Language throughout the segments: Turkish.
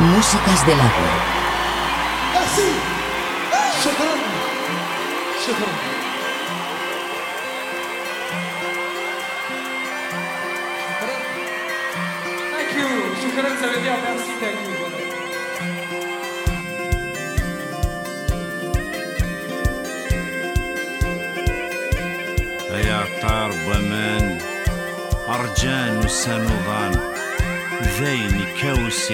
Músicas del agua. Merci. شكرا شكرا Thank you. شكرا ça veut dire merci, thank you. Voilà. يا طار بمان أرجان وسانوضان ذيني كوس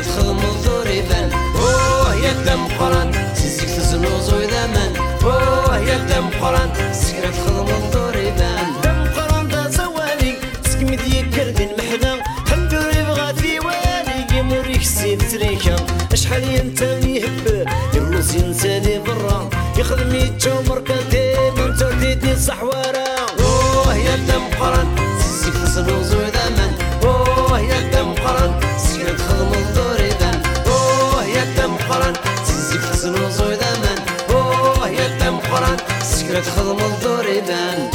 تخدم الدور يبان. أوه يا الدم قران سيزيك تزنوز ويدامان أوه يا الدم قران سكرة تخدم الدور يبان. دم قران دا زوالي سكمي ديك قلبي المحنة حندوري بغا في والي يموريك السيف تريكا أشحال ينتاني يهبر يموز ينساني برا. يخدم يتشو مركاتي. من ترديدني صحوارا أوه يا الدم قران سيزيك تزنوز ويدامان شكلك خضم الدور يبان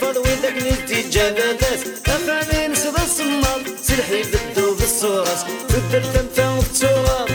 فضوي ذاك ندي جبابات اخاني نسد الصمام سلحي بالدو بالصورات بدل تنفع وتصورات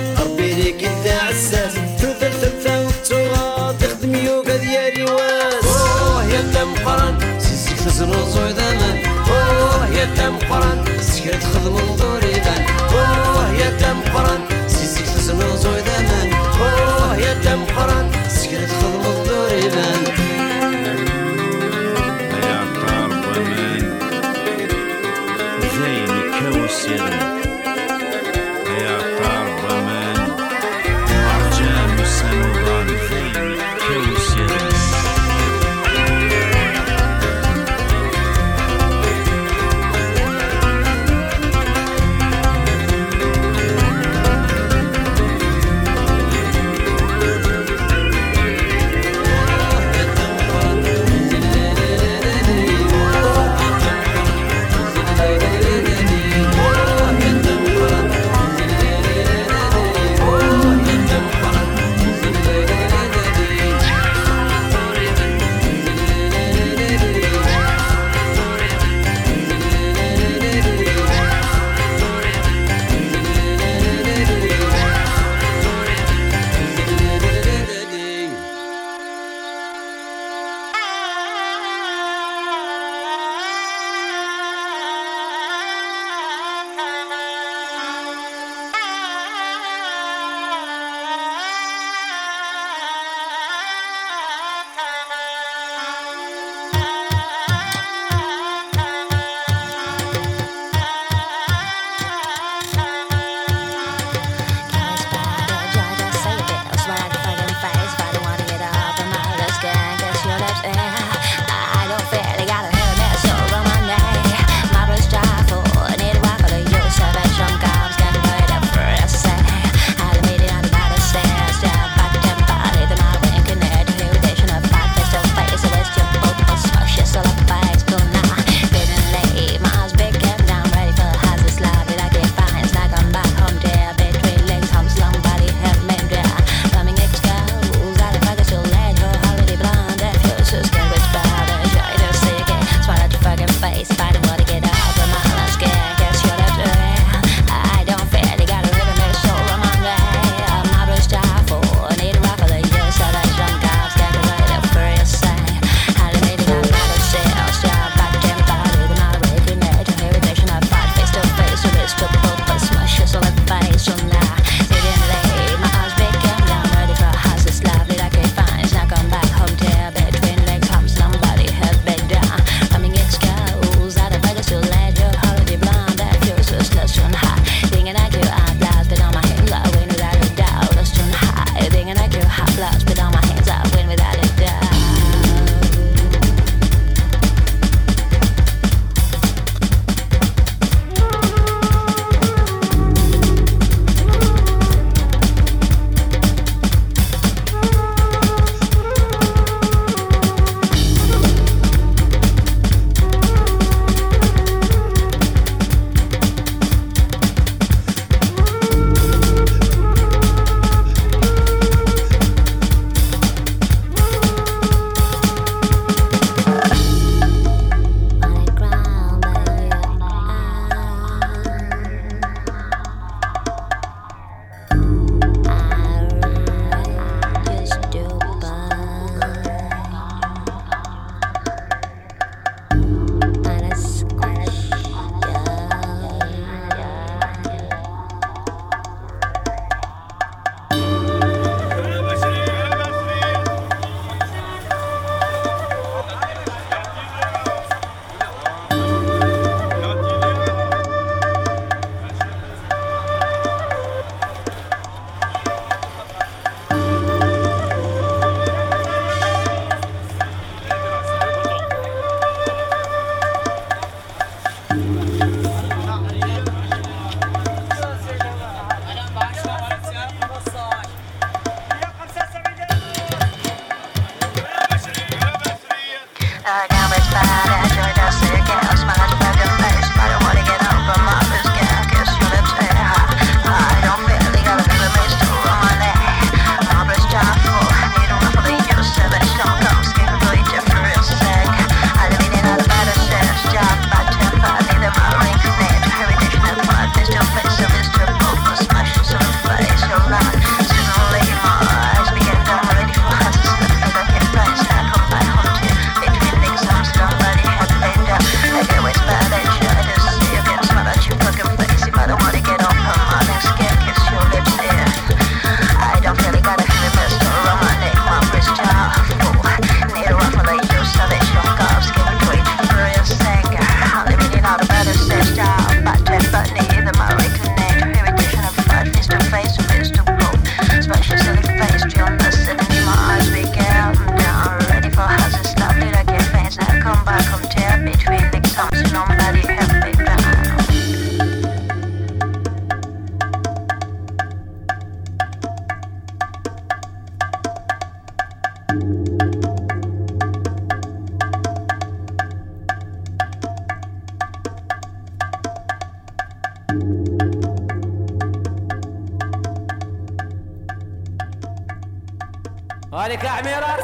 عليك عميرة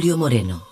Julio Moreno.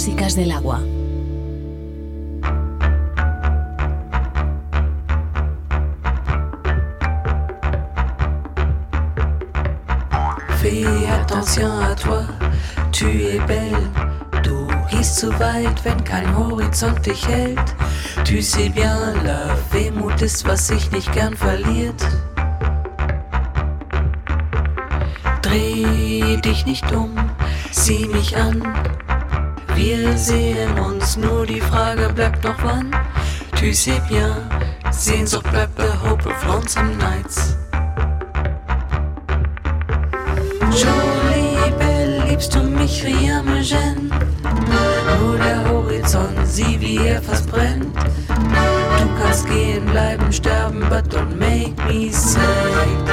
músicas del agua. Fais attention à toi, tu es belle. Du riechst zu weit, wenn kein Horizont dich hält. Tu sais bien, la Wehmut ist, was sich nicht gern verliert. Dreh dich nicht um, sieh mich an wir sehen uns, nur die Frage bleibt noch wann. Tu sais bien, Sehnsucht bleibt the hope of lonesome nights. Jolie Belle, liebst du mich, rien me gêne. Nur der Horizont, sieh wie er fast brennt. Du kannst gehen, bleiben, sterben, but don't make me sad.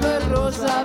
perros a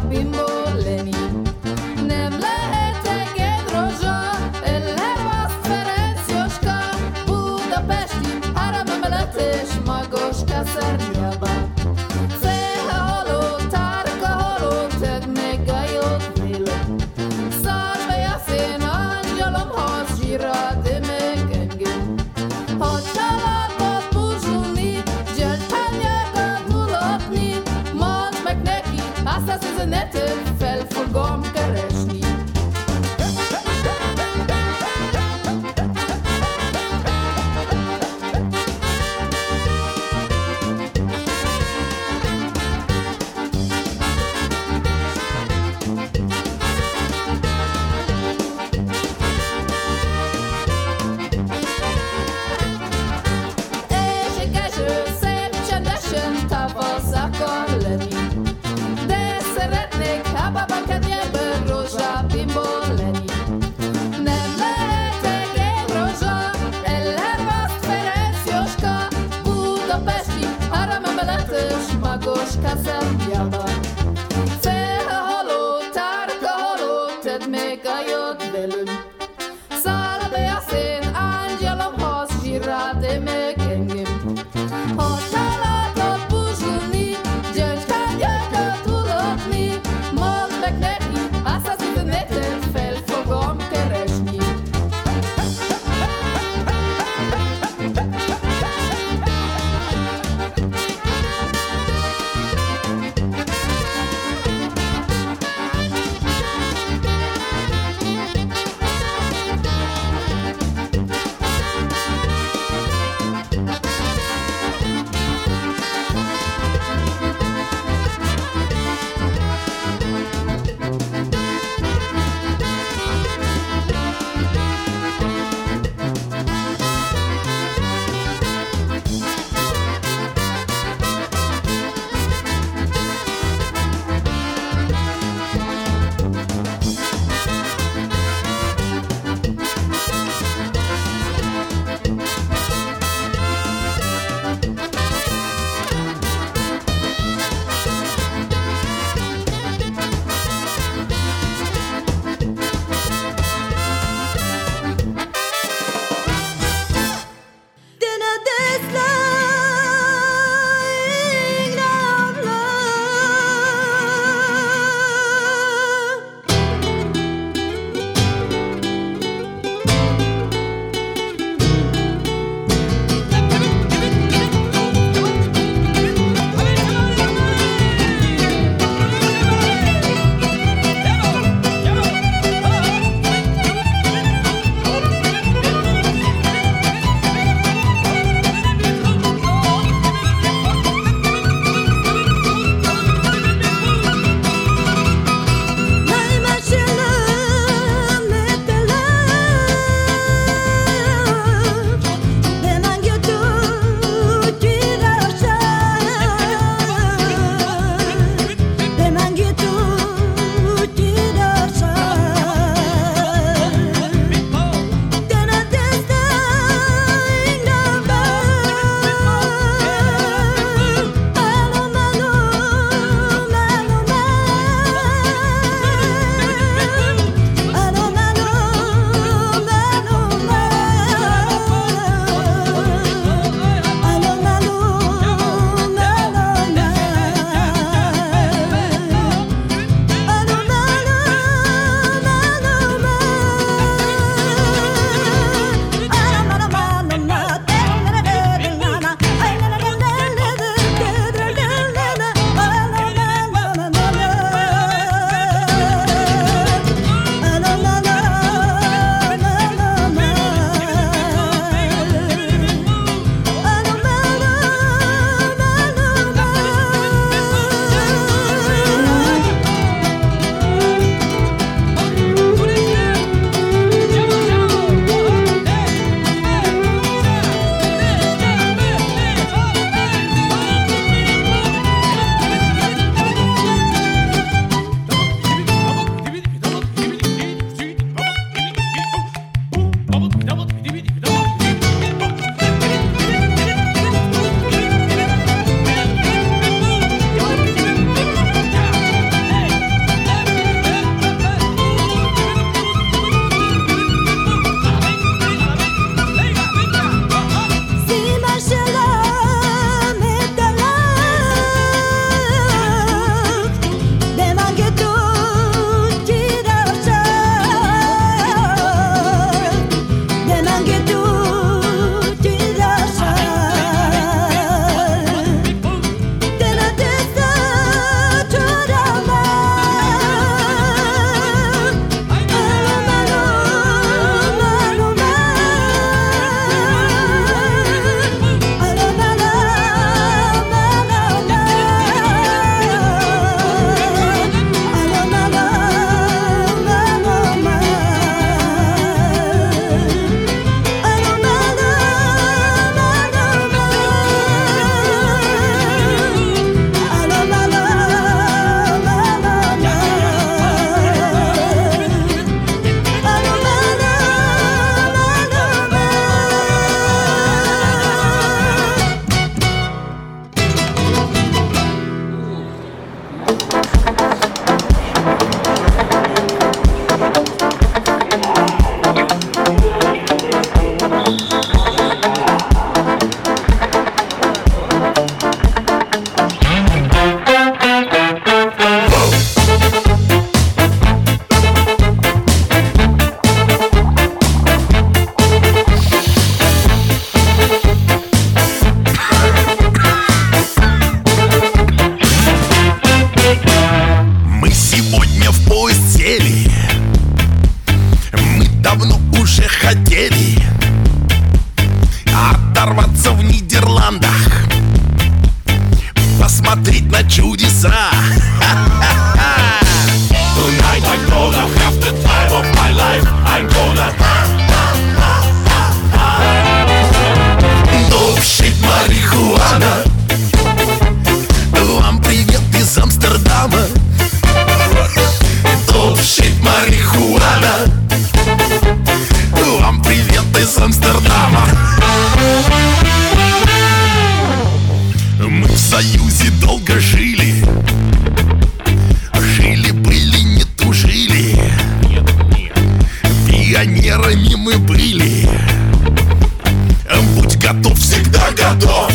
готов, всегда готов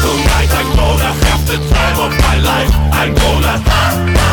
Tonight I'm gonna have the time of my life. I'm gonna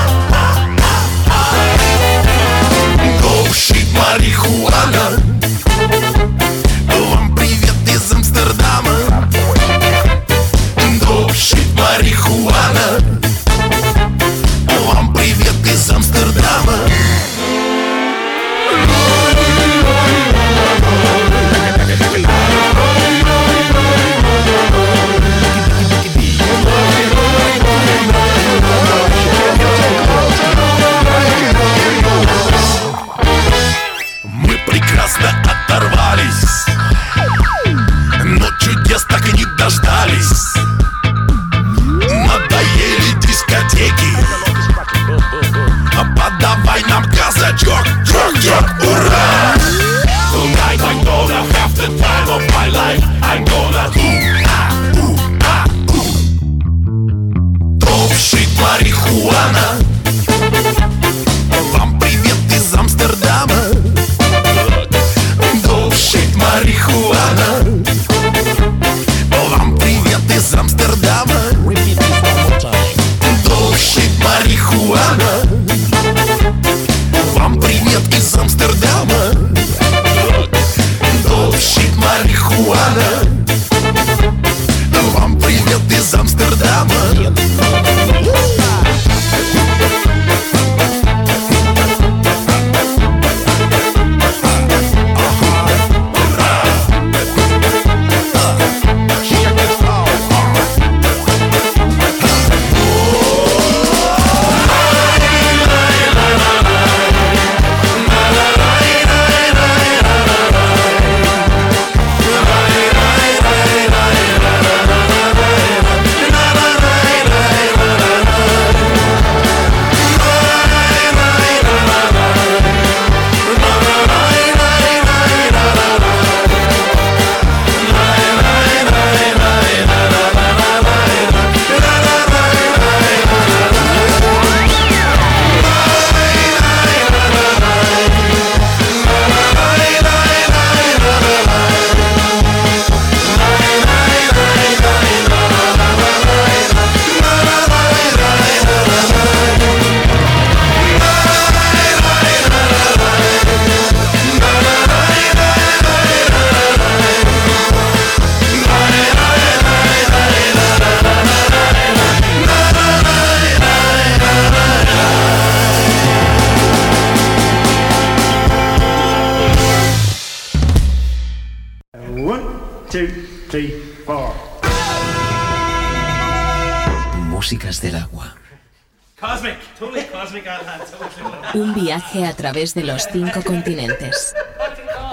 a través de los cinco continentes.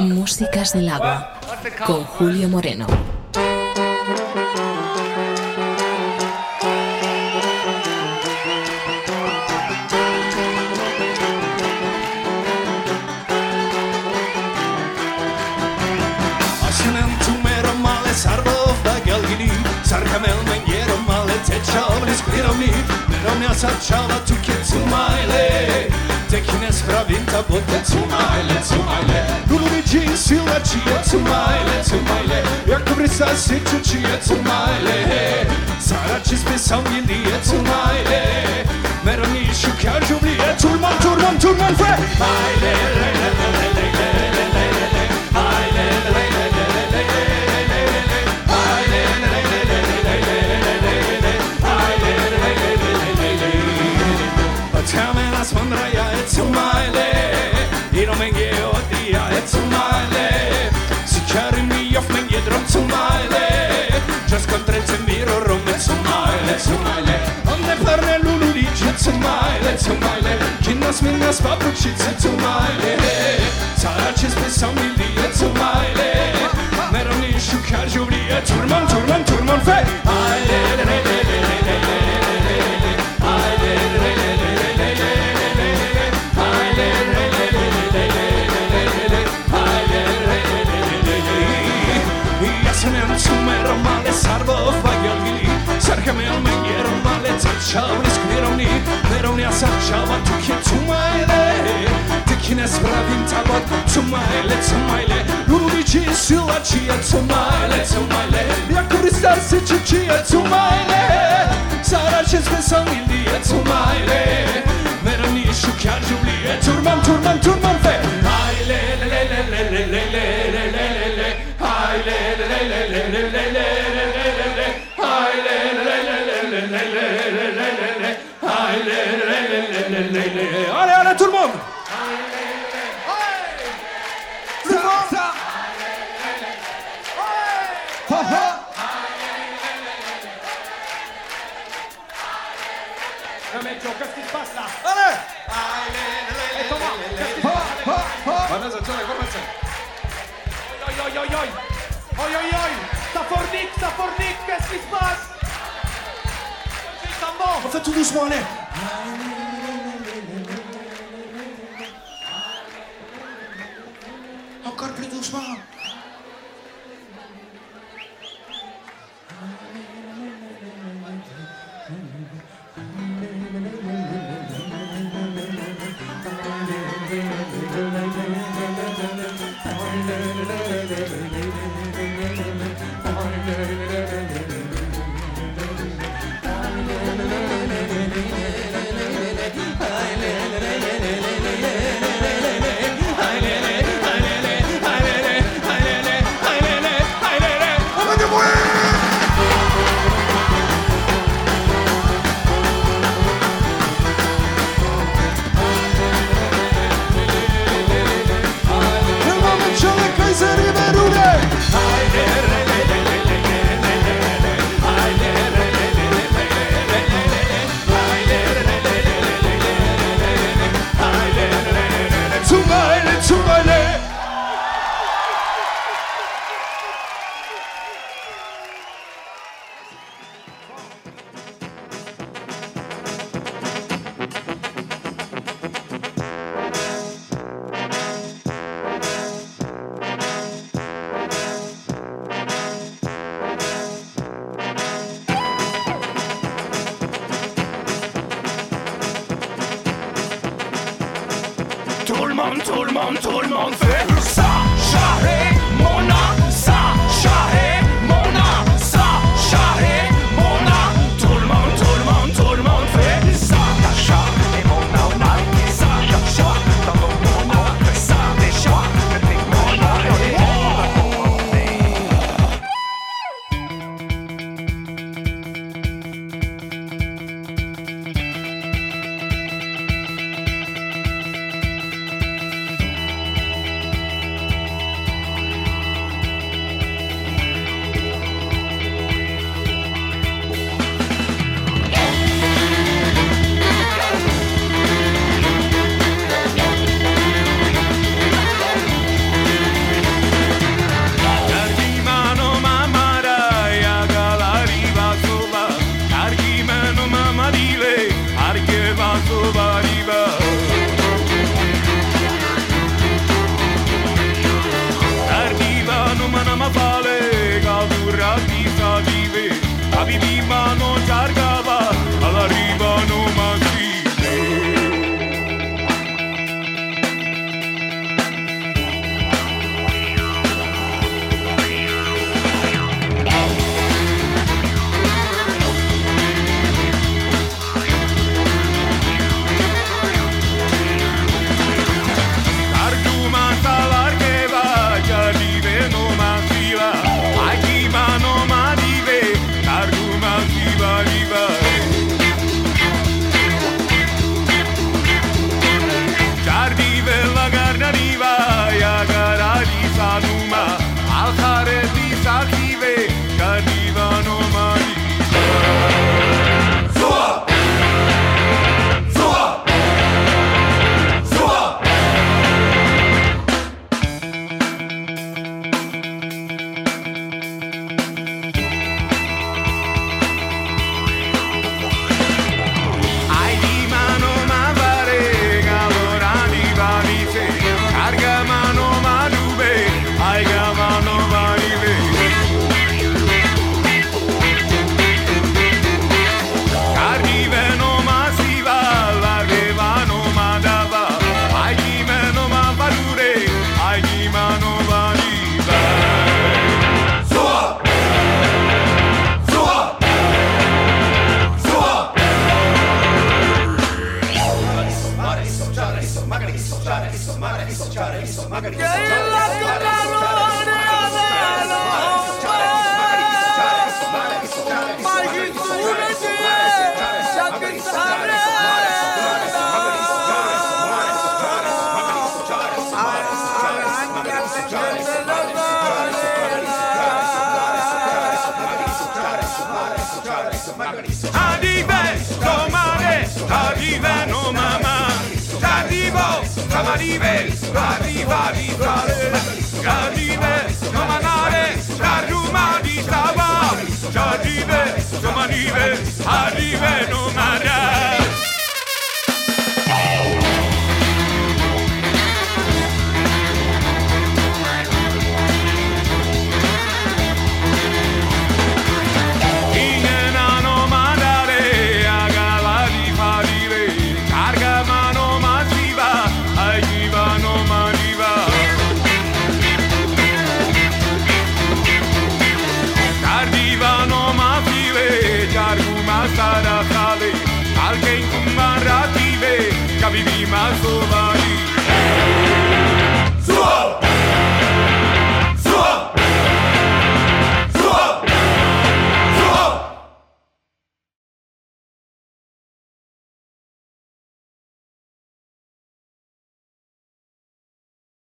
Músicas del agua con Julio Moreno. Sarkamel mengieron malet, etxa obriz kliro mi, bero mea zartxa bat плоть Цумайле, цумайле Кулуриджи сила чие Цумайле, цумайле Як добриса сичу чие Цумайле Сара чизби сангилие Цумайле Мерами шукар жумлие Турман, турман, турман фре Майле, ле, ле, ле zmienia z papucicy co majle Zaracie z pesamilie co majle Neroni szukar żurie Turman, turman, turman fe Aj, le, le, le, le, le, le, le, le, le, le, le, le. Le, le, le, le, le, le, le, le, le, le, le. Le, le, le, le, le, le, le, le, le, le. Le, le, le, le, le, le, le. Cumero male sarvo faglioli Cercami al meglio male Zacciavoli scriveroni Neroni a sarciava tu che tu mai le Dikine sprawim tabot Tu mai le, tu mai le Lubici sila cia tu mai le, tu mai le Ja koristar se ci cia tu mai le Sara się spesami lie tu mai le Neroni szukar Julie Turman, turman, turman fe Aj le, le, le, le, le, le, le, le, le, le, le Aj le, le, le, le, le, le, le, le, le, le, le, le, le, le, le, le Allez, allez, tout le monde. Plus fort ça Ha ha Non mais Joe, qu'est-ce qui se passe là? Allez. Et Thomas, qu'est-ce qui se passe? Attenzione, come c'è? Oi, oi, oi, oi Oi, oi, oi Ça fornique, ça fornique, qu'est-ce qui se passe? On fait tout doucement, allez plus touche pas